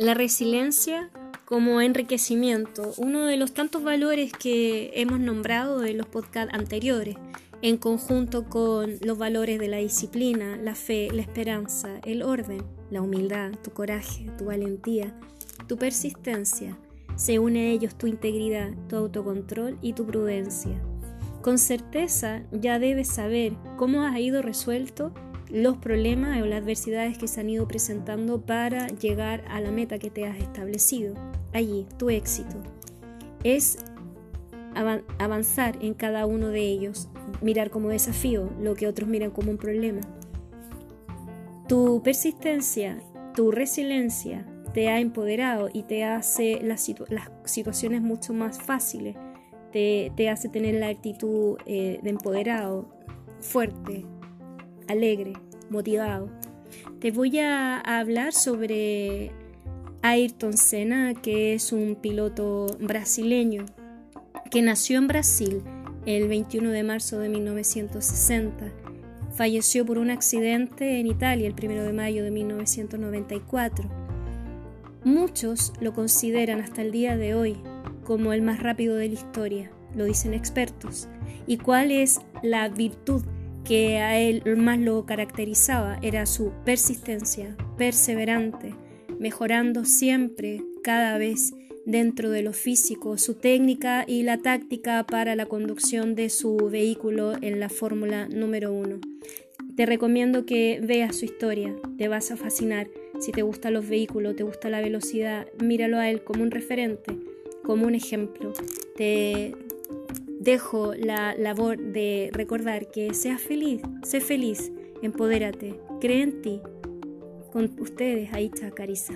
la resiliencia como enriquecimiento, uno de los tantos valores que hemos nombrado en los podcasts anteriores, en conjunto con los valores de la disciplina, la fe, la esperanza, el orden, la humildad, tu coraje, tu valentía, tu persistencia. Se une a ellos tu integridad, tu autocontrol y tu prudencia. Con certeza ya debes saber cómo has ido resuelto los problemas o las adversidades que se han ido presentando para llegar a la meta que te has establecido. Allí, tu éxito es avanzar en cada uno de ellos, mirar como desafío lo que otros miran como un problema. Tu persistencia, tu resiliencia te ha empoderado y te hace las, situaciones mucho más fáciles, te, hace tener la actitud eh, de empoderado, fuerte, alegre, motivado. Te voy a, hablar sobre Ayrton Senna, que es un piloto brasileño que nació en Brasil el 21 de marzo de 1960. Falleció por un accidente en Italia el 1 de mayo de 1994. Muchos lo consideran hasta el día de hoy como el más rápido de la historia, lo dicen expertos. ¿Y cuál es la virtud que a él más lo caracterizaba era su persistencia, perseverante, mejorando siempre, cada vez dentro de lo físico, su técnica y la táctica para la conducción de su vehículo en la Fórmula número uno. Te recomiendo que veas su historia, te vas a fascinar. Si te gustan los vehículos, te gusta la velocidad, míralo a él como un referente, como un ejemplo. Te, dejo la labor de recordar que seas feliz, sé feliz, empodérate, cree en ti. Con ustedes, Aicha Cariza.